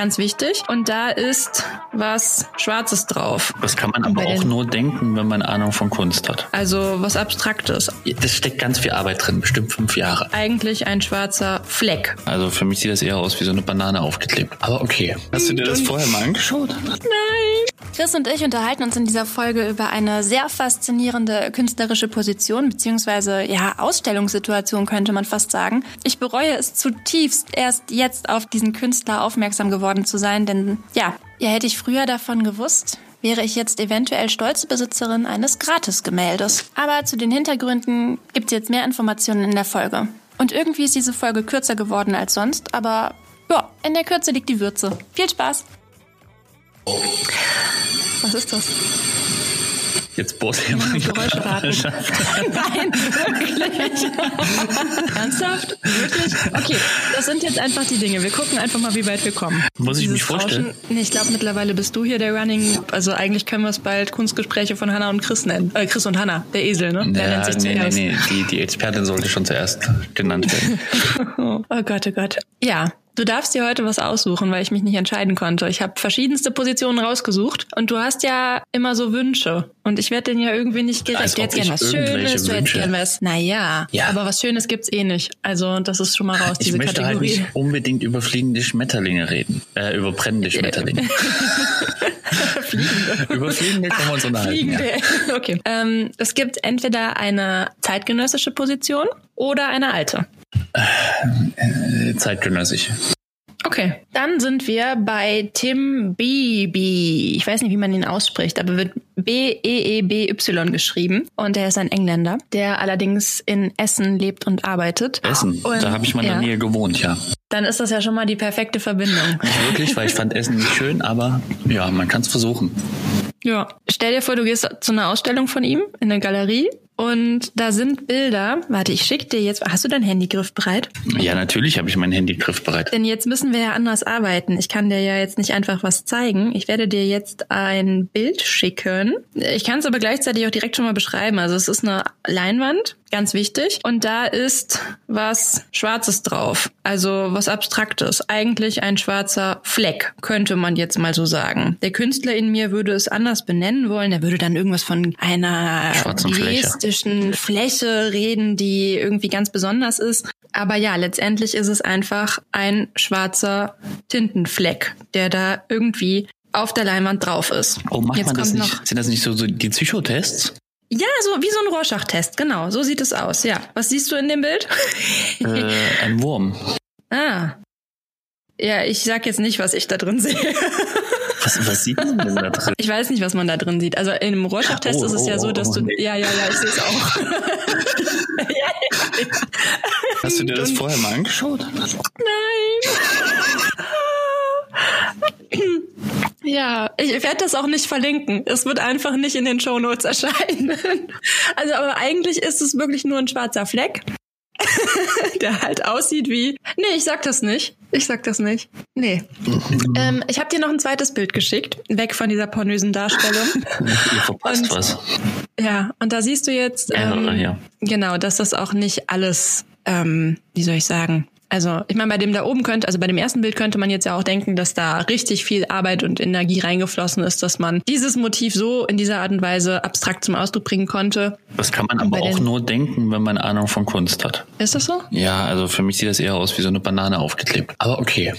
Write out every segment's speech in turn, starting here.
ganz wichtig. Und da ist was Schwarzes drauf. Das kann man aber auch nur denken, wenn man Ahnung von Kunst hat. Also was Abstraktes. Das steckt ganz viel Arbeit drin, bestimmt fünf Jahre. Eigentlich ein schwarzer Fleck. Also für mich sieht das eher aus wie so eine Banane aufgeklebt. Aber okay. Hast du dir das vorher mal angeschaut? Nein. Chris und ich unterhalten uns in dieser Folge über eine sehr faszinierende künstlerische Position, beziehungsweise ja, Ausstellungssituation könnte man fast sagen. Ich bereue es zutiefst, erst jetzt auf diesen Künstler aufmerksam geworden zu sein, denn ja, ja, hätte ich früher davon gewusst, wäre ich jetzt eventuell stolze Besitzerin eines Gratisgemäldes. Aber zu den Hintergründen gibt es jetzt mehr Informationen in der Folge. Und irgendwie ist diese Folge kürzer geworden als sonst, aber ja, in der Kürze liegt die Würze. Viel Spaß! Was ist das? Jetzt bohrt jemand Geräuscheraten. Nein, wirklich. Ernsthaft? Wirklich? Okay, das sind jetzt einfach die Dinge. Wir gucken einfach mal, wie weit wir kommen. Muss ich Dieses mich vorstellen? Rauschen, nee, ich glaube, mittlerweile bist du hier der Running. Also eigentlich können wir es bald Kunstgespräche von Hannah und Chris nennen. Äh, Chris und Hannah, der Esel, ne? Der ja, nennt sich nee, zuerst. nee, nee. Die, die Expertin sollte schon zuerst genannt werden. oh Gott, oh Gott. Ja, Du darfst dir heute was aussuchen, weil ich mich nicht entscheiden konnte. Ich habe verschiedenste Positionen rausgesucht und du hast ja immer so Wünsche. Und ich werde denen ja irgendwie nicht gerecht. Du hättest gern was Schönes, du hättest gern was. Naja, ja. aber was Schönes gibt's eh nicht. Also das ist schon mal raus, ich diese möchte Kategorie. Halt nicht unbedingt über fliegende Schmetterlinge reden. Äh, über brennende Schmetterlinge. Fliegende. Über Fliegende können wir uns unterhalten. Fliegende. Ja. Okay. Ähm, es gibt entweder eine zeitgenössische Position oder eine alte. Äh, zeitgenössisch. Okay, dann sind wir bei Tim Beebe. Ich weiß nicht, wie man ihn ausspricht, aber wird B-E-E-B-Y geschrieben. Und er ist ein Engländer, der allerdings in Essen lebt und arbeitet. Essen? Und, da habe ich mal in der Nähe gewohnt, ja. Dann ist das ja schon mal die perfekte Verbindung. Nicht wirklich, weil ich fand Essen nicht schön, aber ja, man kann es versuchen. Ja. Stell dir vor, du gehst zu einer Ausstellung von ihm in eine Galerie und da sind Bilder. Warte, ich schick dir jetzt. Hast du dein Handy griffbereit? Ja, natürlich habe ich mein Handy griffbereit. Denn jetzt müssen wir ja anders arbeiten. Ich kann dir ja jetzt nicht einfach was zeigen. Ich werde dir jetzt ein Bild schicken. Ich kann es aber gleichzeitig auch direkt schon mal beschreiben. Also es ist eine Leinwand Ganz wichtig. Und da ist was Schwarzes drauf. Also was Abstraktes. Eigentlich ein schwarzer Fleck, könnte man jetzt mal so sagen. Der Künstler in mir würde es anders benennen wollen. Er würde dann irgendwas von einer gestischen Fläche. Fläche reden, die irgendwie ganz besonders ist. Aber ja, letztendlich ist es einfach ein schwarzer Tintenfleck, der da irgendwie auf der Leinwand drauf ist. Oh, macht Jetzt man das nicht? Sind das nicht so, so die Psychotests? Ja, so wie so ein Rorschach-Test, genau. So sieht es aus, ja. Was siehst du in dem Bild? Äh, ein Wurm. Ah. Ja, ich sag jetzt nicht, was ich da drin sehe. Was, was sieht man denn da drin? Ich weiß nicht, was man da drin sieht. Also in einem Rorschach-Test oh, ist es ja oh, so, dass oh, du. Nee. Ja, ja, ja, ich sehe es auch. ja, ja, ja. Hast du dir das vorher mal angeschaut? Nein. Ja, ich werde das auch nicht verlinken. Es wird einfach nicht in den Shownotes erscheinen. Also, aber eigentlich ist es wirklich nur ein schwarzer Fleck, der halt aussieht wie. Nee, ich sag das nicht. Ich sag das nicht. Nee. ähm, ich habe dir noch ein zweites Bild geschickt, weg von dieser pornösen Darstellung. Ihr verpasst und, was. Ja, und da siehst du jetzt ähm, ja, ja. genau, dass das auch nicht alles, ähm, wie soll ich sagen, also ich meine, bei dem da oben könnte, also bei dem ersten Bild könnte man jetzt ja auch denken, dass da richtig viel Arbeit und Energie reingeflossen ist, dass man dieses Motiv so in dieser Art und Weise abstrakt zum Ausdruck bringen konnte. Das kann man aber auch nur denken, wenn man Ahnung von Kunst hat. Ist das so? Ja, also für mich sieht das eher aus wie so eine Banane aufgeklebt. Aber okay.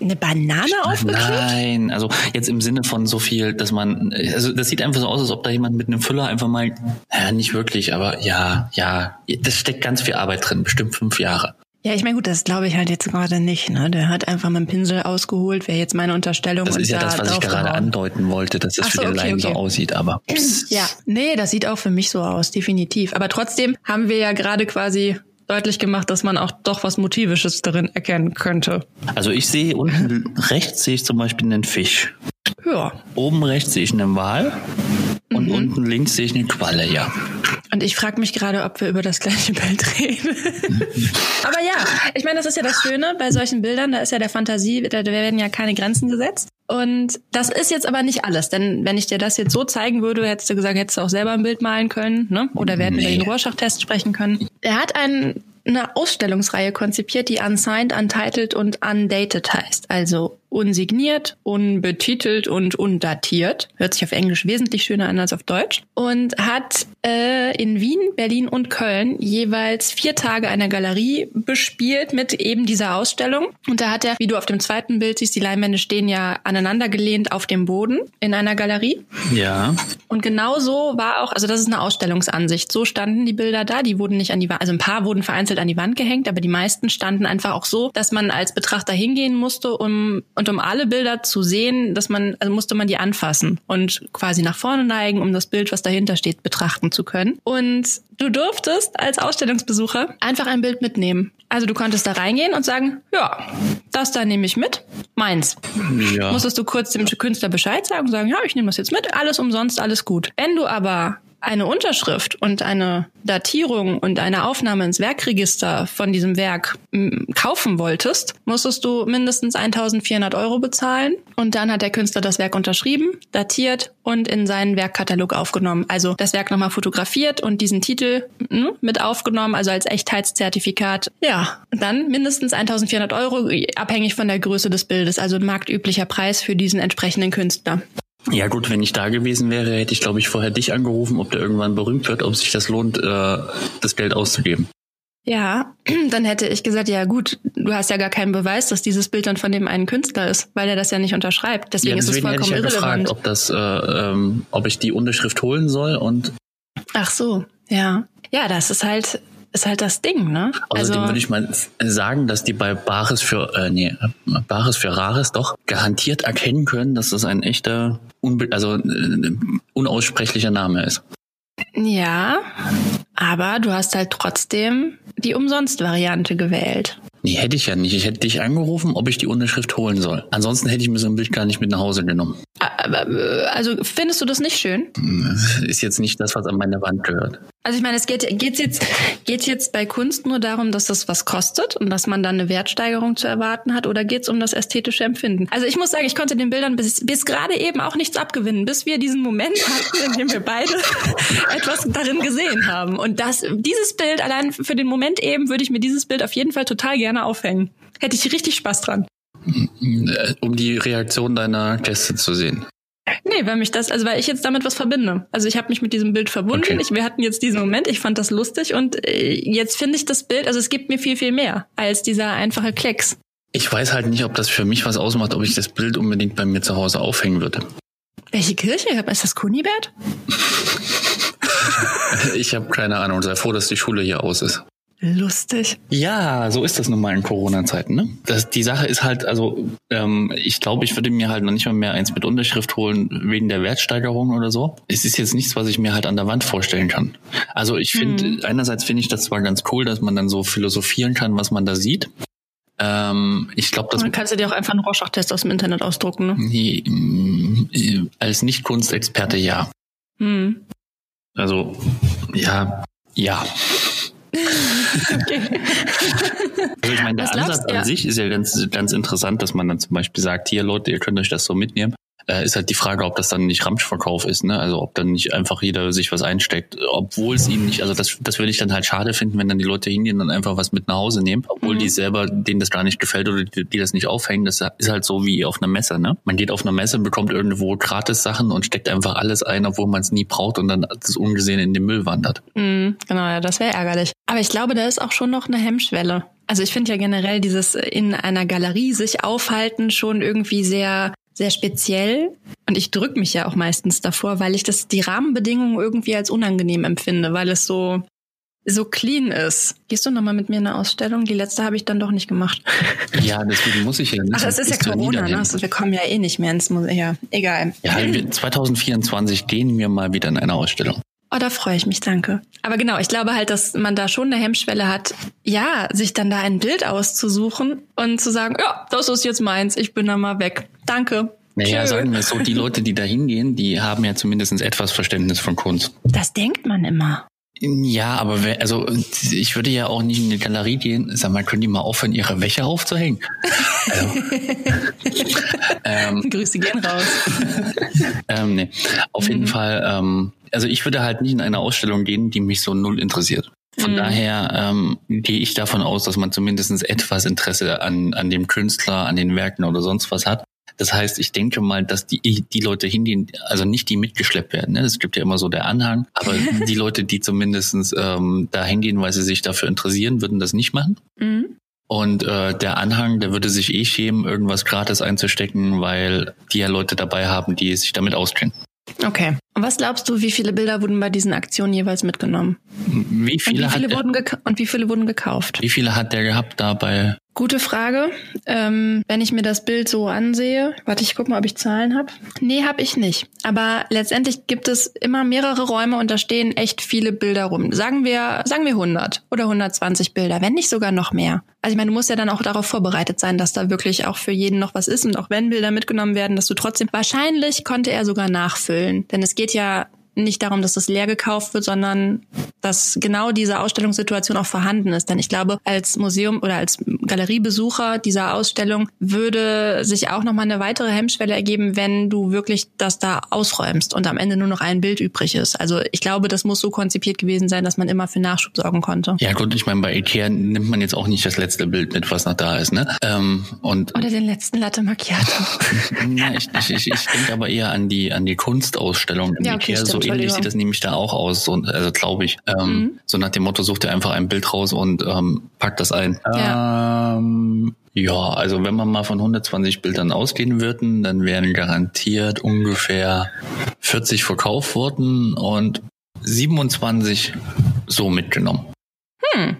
Eine Banane aufgeklebt? Nein, also jetzt im Sinne von so viel, dass man, also das sieht einfach so aus, als ob da jemand mit einem Füller einfach mal, ja, nicht wirklich, aber ja, ja, das steckt ganz viel Arbeit drin, bestimmt fünf Jahre. Ja, ich meine, gut, das glaube ich halt jetzt gerade nicht. Ne? Der hat einfach mit dem Pinsel ausgeholt, wäre jetzt meine Unterstellung. Das ist ja da das, was ich gerade andeuten wollte, dass es so, für den okay, Laien okay. so aussieht, aber. Psst. Ja, nee, das sieht auch für mich so aus, definitiv. Aber trotzdem haben wir ja gerade quasi deutlich gemacht, dass man auch doch was Motivisches darin erkennen könnte. Also ich sehe unten rechts sehe ich zum Beispiel einen Fisch. Ja. Oben rechts sehe ich einen Wal und mhm. unten links sehe ich eine Qualle, ja. Und ich frage mich gerade, ob wir über das gleiche Bild reden. Aber ja, ich meine, das ist ja das Schöne bei solchen Bildern, da ist ja der Fantasie, da werden ja keine Grenzen gesetzt. Und das ist jetzt aber nicht alles, denn wenn ich dir das jetzt so zeigen würde, hättest du gesagt, hättest du auch selber ein Bild malen können, ne? Oder wir hätten nee. über den Rorschach-Test sprechen können. Er hat einen eine Ausstellungsreihe konzipiert, die Unsigned, Untitled und Undated heißt. Also unsigniert, unbetitelt und undatiert. Hört sich auf Englisch wesentlich schöner an als auf Deutsch. Und hat äh, in Wien, Berlin und Köln jeweils vier Tage eine Galerie bespielt mit eben dieser Ausstellung. Und da hat er, wie du auf dem zweiten Bild siehst, die Leinwände stehen ja aneinander gelehnt auf dem Boden in einer Galerie. Ja. Und genau so war auch, also das ist eine Ausstellungsansicht. So standen die Bilder da, die wurden nicht an die Wand, also ein paar wurden vereinzelt an die Wand gehängt, aber die meisten standen einfach auch so, dass man als Betrachter hingehen musste, um und um alle Bilder zu sehen, dass man, also musste man die anfassen und quasi nach vorne neigen, um das Bild, was dahinter steht, betrachten zu können. Und du durftest als Ausstellungsbesucher einfach ein Bild mitnehmen. Also du konntest da reingehen und sagen, ja, das da nehme ich mit, meins. Ja. Musstest du kurz dem Künstler Bescheid sagen und sagen, ja, ich nehme das jetzt mit, alles umsonst, alles gut. Wenn du aber eine Unterschrift und eine Datierung und eine Aufnahme ins Werkregister von diesem Werk kaufen wolltest, musstest du mindestens 1400 Euro bezahlen. Und dann hat der Künstler das Werk unterschrieben, datiert und in seinen Werkkatalog aufgenommen. Also das Werk nochmal fotografiert und diesen Titel m, mit aufgenommen, also als Echtheitszertifikat. Ja, dann mindestens 1400 Euro, abhängig von der Größe des Bildes, also marktüblicher Preis für diesen entsprechenden Künstler. Ja gut, wenn ich da gewesen wäre, hätte ich, glaube ich, vorher dich angerufen, ob der irgendwann berühmt wird, ob sich das lohnt, äh, das Geld auszugeben. Ja, dann hätte ich gesagt, ja gut, du hast ja gar keinen Beweis, dass dieses Bild dann von dem einen Künstler ist, weil er das ja nicht unterschreibt. Deswegen, ja, deswegen ist es vollkommen hätte ich ja irrelevant. gefragt, ob das, äh, ähm, ob ich die Unterschrift holen soll und Ach so, ja. Ja, das ist halt, ist halt das Ding, ne? Außerdem würde ich mal sagen, dass die bei Bares für, äh, nee, Bares für Rares doch garantiert erkennen können, dass das ein echter, unbe also äh, unaussprechlicher Name ist. ja, aber du hast halt trotzdem die Umsonst-Variante gewählt. Nee, hätte ich ja nicht. Ich hätte dich angerufen, ob ich die Unterschrift holen soll. Ansonsten hätte ich mir so ein Bild gar nicht mit nach Hause genommen. Äh, also findest du das nicht schön? Ist jetzt nicht das, was an meine Wand gehört. Also ich meine, es geht geht's jetzt geht's jetzt bei Kunst nur darum, dass das was kostet und dass man dann eine Wertsteigerung zu erwarten hat, oder geht's um das ästhetische Empfinden? Also ich muss sagen, ich konnte den Bildern bis, bis gerade eben auch nichts abgewinnen, bis wir diesen Moment hatten, in dem wir beide etwas darin gesehen haben. Und das dieses Bild allein für den Moment eben würde ich mir dieses Bild auf jeden Fall total gerne aufhängen. Hätte ich richtig Spaß dran. Äh, Um die Reaktion deiner Gäste zu sehen. Nee, weil mich das, also weil ich jetzt damit was verbinde. Also ich habe mich mit diesem Bild verbunden. Okay. Ich, wir hatten jetzt diesen Moment, ich fand das lustig und äh, jetzt finde ich das Bild, also es gibt mir viel, viel mehr als dieser einfache Klecks. Ich weiß halt nicht, ob das für mich was ausmacht, ob ich das Bild unbedingt bei mir zu Hause aufhängen würde. Welche Kirche? Ist das Kunibert? Ich habe keine Ahnung. Sei froh, dass die Schule hier aus ist. Lustig. Ja, so ist das nun mal in Corona-Zeiten. Ne? Das, die Sache ist halt, also ähm, ich glaube, ich würde mir halt noch nicht mal mehr eins mit Unterschrift holen wegen der Wertsteigerung oder so. Es ist jetzt nichts, was ich mir halt an der Wand vorstellen kann. Also ich finde, einerseits finde ich das zwar ganz cool, dass man dann so philosophieren kann, was man da sieht. Ähm, ich glaube, dass Dann kannst du dir auch einfach einen Rorschach-Test aus dem Internet ausdrucken, ne? Nee, mm, als Nicht-Kunstexperte ja. Hm. Also ja, ja. Okay. Also ich meine, der Was Ansatz an Ja. sich ist ja ganz, ganz interessant, dass man dann zum Beispiel sagt, hier Leute, ihr könnt euch das so mitnehmen. Äh, ist halt die Frage, ob das dann nicht Ramschverkauf ist, ne? Also ob dann nicht einfach jeder sich was einsteckt, obwohl es ihnen nicht, also das, das würde ich dann halt schade finden, wenn dann die Leute hingehen und einfach was mit nach Hause nehmen, obwohl Mhm. die selber, denen das gar nicht gefällt oder die, die das nicht aufhängen. Das ist halt so wie auf einer Messe, ne? Man geht auf einer Messe, bekommt irgendwo gratis Sachen und steckt einfach alles ein, obwohl man es nie braucht und dann das ungesehen in den Müll wandert. Hm, genau, ja, das wäre ärgerlich. Aber ich glaube, da ist auch schon noch eine Hemmschwelle. Also ich finde ja generell dieses in einer Galerie sich aufhalten schon irgendwie sehr sehr speziell und ich drück mich ja auch meistens davor, weil ich das die Rahmenbedingungen irgendwie als unangenehm empfinde, weil es so so clean ist. Gehst du noch mal mit mir in eine Ausstellung? Die letzte habe ich dann doch nicht gemacht. Ja, deswegen muss ich ja nicht. Ach, es ist ja Corona, ne? Also wir kommen ja eh nicht mehr ins Museum. Ja, egal. Ja, wir- 2024 gehen wir mal wieder in eine Ausstellung. Oh, da freue ich mich, danke. Aber genau, ich glaube halt, dass man da schon eine Hemmschwelle hat, ja, sich dann da ein Bild auszusuchen und zu sagen, ja, das ist jetzt meins, ich bin da mal weg. Danke. Naja, Tschö. sagen wir es so, die Leute, die da hingehen, die haben ja zumindest etwas Verständnis von Kunst. Das denkt man immer. Ja, aber wer, also ich würde ja auch nicht in eine Galerie gehen. Sag mal, können die mal aufhören, ihre Wäsche aufzuhängen? Also, ähm, Grüße gehen raus. ähm, nee. Auf jeden Fall, ähm, also ich würde halt nicht in eine Ausstellung gehen, die mich so null interessiert. Von Mhm. daher ähm, gehe ich davon aus, dass man zumindest etwas Interesse an, an dem Künstler, an den Werken oder sonst was hat. Das heißt, ich denke mal, dass die, die Leute hingehen, also nicht die mitgeschleppt werden. Ne? Es gibt ja immer so der Anhang, aber die Leute, die zumindestens ähm, da hingehen, weil sie sich dafür interessieren, würden das nicht machen. Mhm. Und äh, der Anhang, der würde sich eh schämen, irgendwas gratis einzustecken, weil die ja Leute dabei haben, die sich damit auskennen. Okay. Und was glaubst du, wie viele Bilder wurden bei diesen Aktionen jeweils mitgenommen? Wie Und viele, wie viele, wurden, und wie viele wurden gekauft? wie viele hat der gehabt dabei? Gute Frage. Ähm, wenn ich mir das Bild so ansehe, warte, ich guck mal, ob ich Zahlen habe. Nee, habe ich nicht. Aber letztendlich gibt es immer mehrere Räume und da stehen echt viele Bilder rum. Sagen wir, sagen wir 100 oder 120 Bilder, wenn nicht sogar noch mehr. Also ich meine, du musst ja dann auch darauf vorbereitet sein, dass da wirklich auch für jeden noch was ist und auch wenn Bilder mitgenommen werden, dass du trotzdem wahrscheinlich konnte er sogar nachfüllen, denn es geht ja nicht darum, dass das leer gekauft wird, sondern dass genau diese Ausstellungssituation auch vorhanden ist. Denn ich glaube, als Museum oder als Galeriebesucher dieser Ausstellung würde sich auch nochmal eine weitere Hemmschwelle ergeben, wenn du wirklich das da ausräumst und am Ende nur noch ein Bild übrig ist. Also ich glaube, das muss so konzipiert gewesen sein, dass man immer für Nachschub sorgen konnte. Ja gut, ich meine, bei Ikea nimmt man jetzt auch nicht das letzte Bild mit, was noch da ist, ne? Ähm, und Oder den letzten Latte Macchiato. ja, ich, ich, ich, ich denke aber eher an die an die Kunstausstellung im Ja, okay, Ikea. stimmt, so ähnlich sieht das nämlich da auch aus, so, also glaube ich. Ähm, Mhm. So nach dem Motto, such dir einfach ein Bild raus und ähm, pack das ein. Ja. Ähm, ja, also wenn man mal von 120 Bildern ausgehen würden, dann wären garantiert ungefähr 40 verkauft worden und 27 so mitgenommen. Hm.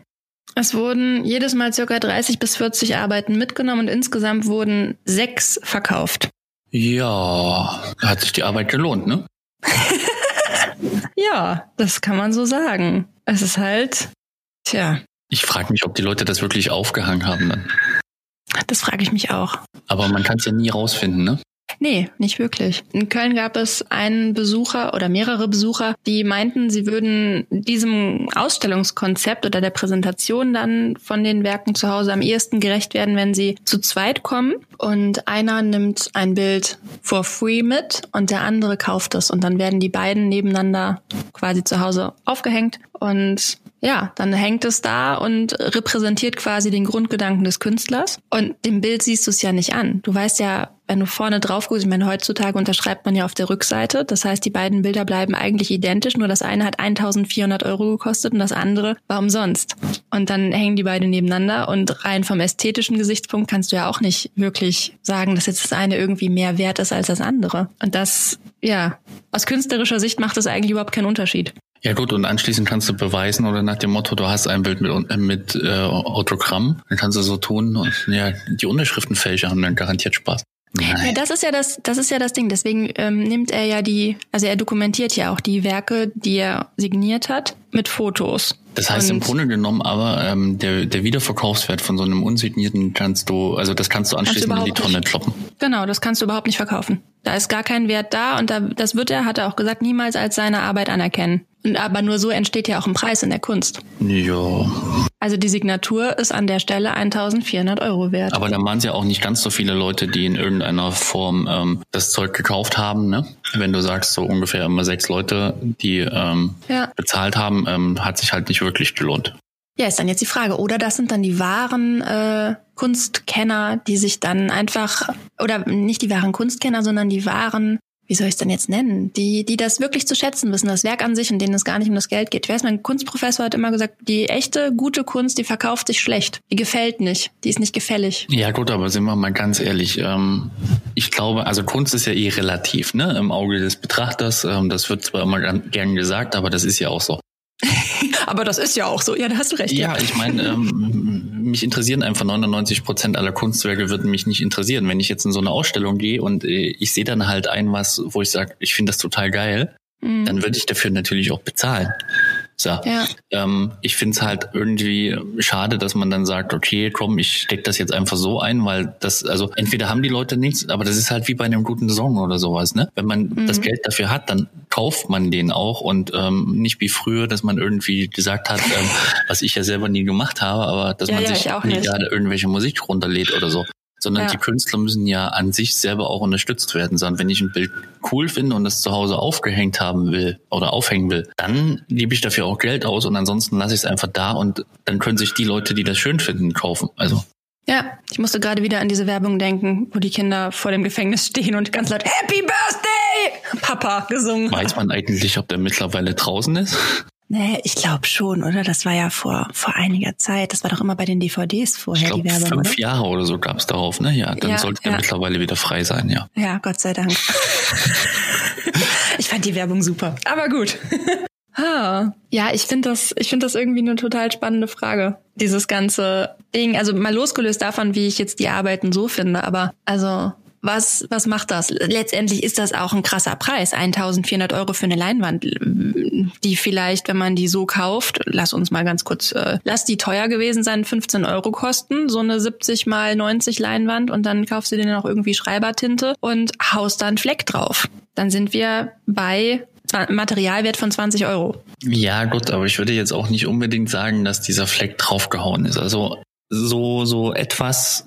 Es wurden jedes Mal circa 30 bis 40 Arbeiten mitgenommen und insgesamt wurden sechs verkauft. Ja, hat sich die Arbeit gelohnt, ne? Ja, das kann man so sagen. Es ist halt, tja, Ich frage mich, ob die Leute das wirklich aufgehangen haben dann. das frage ich mich auch. Aber man kann es ja nie rausfinden, ne? Nee, nicht wirklich. In Köln gab es einen Besucher oder mehrere Besucher, die meinten, sie würden diesem Ausstellungskonzept oder der Präsentation dann von den Werken zu Hause am ehesten gerecht werden, wenn sie zu zweit kommen. Und einer nimmt ein Bild for free mit und der andere kauft es und dann werden die beiden nebeneinander quasi zu Hause aufgehängt. Und ja, dann hängt es da und repräsentiert quasi den Grundgedanken des Künstlers. Und dem Bild siehst du es ja nicht an. Du weißt ja, wenn du vorne drauf guckst, ich meine, heutzutage unterschreibt man ja auf der Rückseite. Das heißt, die beiden Bilder bleiben eigentlich identisch, nur das eine hat 1400 Euro gekostet und das andere war umsonst. Und dann hängen die beiden nebeneinander und rein vom ästhetischen Gesichtspunkt kannst du ja auch nicht wirklich sagen, dass jetzt das eine irgendwie mehr wert ist als das andere. Und das, ja, aus künstlerischer Sicht macht das eigentlich überhaupt keinen Unterschied. Ja gut, und anschließend kannst du beweisen oder nach dem Motto, du hast ein Bild mit, äh, mit äh, Autogramm, dann kannst du so tun und ja, die Unterschriftenfälscher haben dann garantiert Spaß. Ja, Nein. das ist ja das, das ist ja das Ding. Deswegen ähm, nimmt er ja die, also er dokumentiert ja auch die Werke, die er signiert hat, mit Fotos. Das heißt im Und- Grunde genommen aber, ähm, der, der Wiederverkaufswert von so einem unsignierten kannst du, also das kannst du anschließend in die Tonne nicht. kloppen. Genau, das kannst du überhaupt nicht verkaufen. Da ist gar kein Wert da und da, das wird er, hat er auch gesagt, niemals als seine Arbeit anerkennen. Und aber nur so entsteht ja auch ein Preis in der Kunst. Ja, Also die Signatur ist an der Stelle 1400 Euro wert. aber dann waren es ja auch nicht ganz so viele Leute, die in irgendeiner Form ähm, das Zeug gekauft haben. Ne? Wenn du sagst, so ungefähr immer sechs Leute, die ähm, Ja. bezahlt haben, ähm, hat sich halt nicht wirklich gelohnt. Ja, ist dann jetzt die Frage. Oder das sind dann die wahren äh, Kunstkenner, die sich dann einfach, oder nicht die wahren Kunstkenner, sondern die wahren, wie soll ich es denn jetzt nennen, die, die das wirklich zu schätzen wissen, das Werk an sich und denen es gar nicht um das Geld geht. Ich weiß, mein Kunstprofessor hat immer gesagt, die echte, gute Kunst, die verkauft sich schlecht. Die gefällt nicht. Die ist nicht gefällig. Ja gut, aber sind wir mal ganz ehrlich. Ähm, ich glaube, also Kunst ist ja eh relativ, ne? Im Auge des Betrachters. Ähm, das wird zwar immer gern, gesagt, aber das ist ja auch so. Aber das ist ja auch so. Ja, da hast du recht. Ja, ich meine, ähm, mich interessieren einfach 99 Prozent aller Kunstwerke würden mich nicht interessieren. Wenn ich jetzt in so eine Ausstellung gehe und äh, ich sehe dann halt ein was, wo ich sage, ich finde das total geil, Mhm. dann würde ich dafür natürlich auch bezahlen. So. Ja. Ähm, ich finde es halt irgendwie schade, dass man dann sagt, okay, komm, ich steck das jetzt einfach so ein, weil das, also entweder haben die Leute nichts, aber das ist halt wie bei einem guten Song oder sowas, ne? Wenn man Mhm. das Geld dafür hat, dann kauft man den auch und ähm, nicht wie früher, dass man irgendwie gesagt hat, ähm, was ich ja selber nie gemacht habe, aber dass Ja, man ja, sich gerade irgendwelche Musik runterlädt oder so. Sondern Ja. die Künstler müssen ja an sich selber auch unterstützt werden. Sondern wenn ich ein Bild cool finde und das zu Hause aufgehängt haben will oder aufhängen will, dann gebe ich dafür auch Geld aus und ansonsten lasse ich es einfach da und dann können sich die Leute, die das schön finden, kaufen. Also Ja, ich musste gerade wieder an diese Werbung denken, wo die Kinder vor dem Gefängnis stehen und ganz laut Happy Birthday Papa gesungen weiß man eigentlich, ob der mittlerweile draußen ist? Nee, ich glaube schon, oder? Das war ja vor, vor einiger Zeit. Das war doch immer bei den DVDs Ich vorher, glaube, die Werbung, oder? fünf Jahre oder so gab es darauf, ne? Ja, dann Ja, sollte er ja. mittlerweile wieder frei sein, ja. Ja, Gott sei Dank. ich fand die Werbung super. Aber gut. Ah, ja, ich finde das, ich finde das irgendwie eine total spannende Frage. Dieses ganze Ding, also mal losgelöst davon, wie ich jetzt die Arbeiten so finde, aber also was, was macht das? Letztendlich ist das auch ein krasser Preis. 1400 Euro für eine Leinwand, die vielleicht, wenn man die so kauft, lass uns mal ganz kurz, äh, lass die teuer gewesen sein, 15 Euro kosten, so eine 70 mal 90 Leinwand und dann kaufst du dir noch irgendwie Schreibertinte und haust da einen Fleck drauf. Dann sind wir bei Materialwert von 20 Euro. Ja, gut, aber ich würde jetzt auch nicht unbedingt sagen, dass dieser Fleck draufgehauen ist. Also so, so etwas,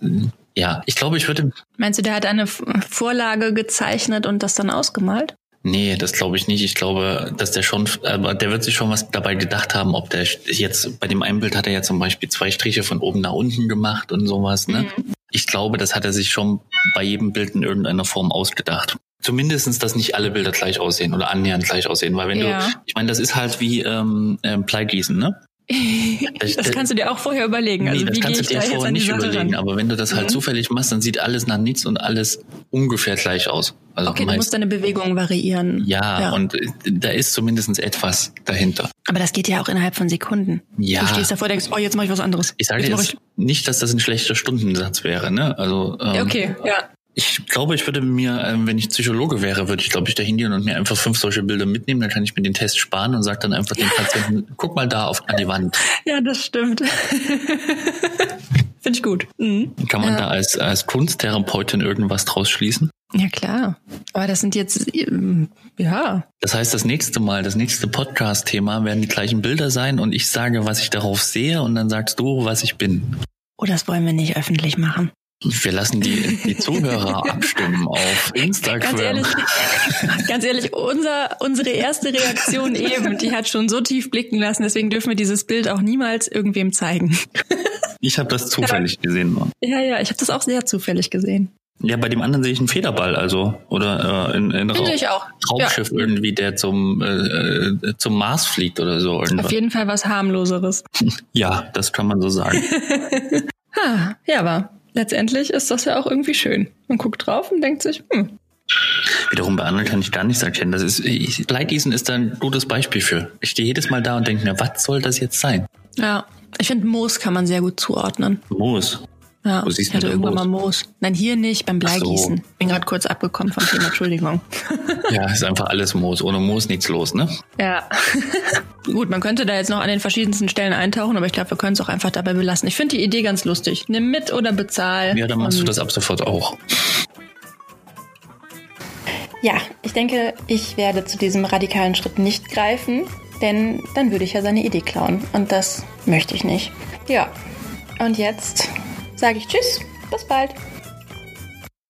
ja, ich glaube, ich würde, Meinst du, der hat eine Vorlage gezeichnet und das dann ausgemalt? nee, das glaube ich nicht. Ich glaube, dass der schon, aber der wird sich schon was dabei gedacht haben, ob der jetzt, bei dem einen Bild hat er ja zum Beispiel zwei Striche von oben nach unten gemacht und sowas, ne? Ich glaube, das hat er sich schon bei jedem Bild in irgendeiner Form ausgedacht. Zumindestens, dass nicht alle Bilder gleich aussehen oder annähernd gleich aussehen, weil wenn Ja. du, ich meine, das ist halt wie ähm, ähm, Bleigießen, ne? Das kannst du dir auch vorher überlegen. Also nee, das wie kannst du dir vorher nicht überlegen, ran? aber wenn du das halt Mhm. zufällig machst, dann sieht alles nach nichts und alles ungefähr gleich aus. Also Okay, du meist- musst deine Bewegung variieren. ja, und äh, da ist zumindest etwas dahinter. Aber das geht ja auch innerhalb von Sekunden. Ja. Du stehst davor und denkst, oh, jetzt mache ich was anderes. Ich sage jetzt jetzt nicht, dass das ein schlechter Stundensatz wäre, ne? Also ähm, Ja, okay, ja. Ich glaube, ich würde mir, ähm, wenn ich Psychologe wäre, würde ich glaube ich da hingehen und mir einfach fünf solche Bilder mitnehmen. Dann kann ich mir den Test sparen und sage dann einfach dem Patienten, guck mal da auf an die Wand. Ja, das stimmt. Finde ich gut. Mhm. Kann man Ja. da als als Kunsttherapeutin irgendwas draus schließen? Ja, klar. Aber das sind jetzt, ähm, ja. Das heißt, das nächste Mal, das nächste Podcast-Thema werden die gleichen Bilder sein und ich sage, was ich darauf sehe und dann sagst du, was ich bin. Oh, das wollen wir nicht öffentlich machen. Wir lassen die, die Zuhörer abstimmen auf Instagram. Ganz ehrlich, ganz ehrlich, unser, unsere erste Reaktion eben, die hat schon so tief blicken lassen, deswegen dürfen wir dieses Bild auch niemals irgendwem zeigen. Ich habe das zufällig gesehen. nur. Ja, ja, ich habe das auch sehr zufällig gesehen. Ja, bei dem anderen sehe ich einen Federball, also oder äh, in, in Raum, ich auch. Raumschiff irgendwie, der zum äh, äh, zum Mars fliegt oder so. Auf Irgendwas. jeden Fall was harmloseres. Ja, das kann man so sagen. Ha, ja, aber letztendlich ist das ja auch irgendwie schön. Man guckt drauf und denkt sich, hm, Wiederum bei anderen kann ich gar nichts erkennen. Das ist ich, Leitgießen ist da ein gutes Beispiel für. Ich stehe jedes Mal da und denke mir, was soll das jetzt sein? ja. Ich finde, Moos kann man sehr gut zuordnen. Moos. Ja, Wo siehst ich hatte irgendwann Moos? mal Moos. Nein, hier nicht, beim Ach so. Bleigießen. Bin gerade kurz abgekommen vom Thema, Entschuldigung. Ja, ist einfach alles Moos. Ohne Moos nichts los, ne? Ja. Gut, man könnte da jetzt noch an den verschiedensten Stellen eintauchen, aber ich glaube, wir können es auch einfach dabei belassen. Ich finde die Idee ganz lustig. Nimm mit oder bezahl. Ja, dann machst du das ab sofort auch. Ja, ich denke, ich werde zu diesem radikalen Schritt nicht greifen, denn dann würde ich ja seine Idee klauen. Und das möchte ich nicht. Ja. Und jetzt sage ich Tschüss. Bis bald.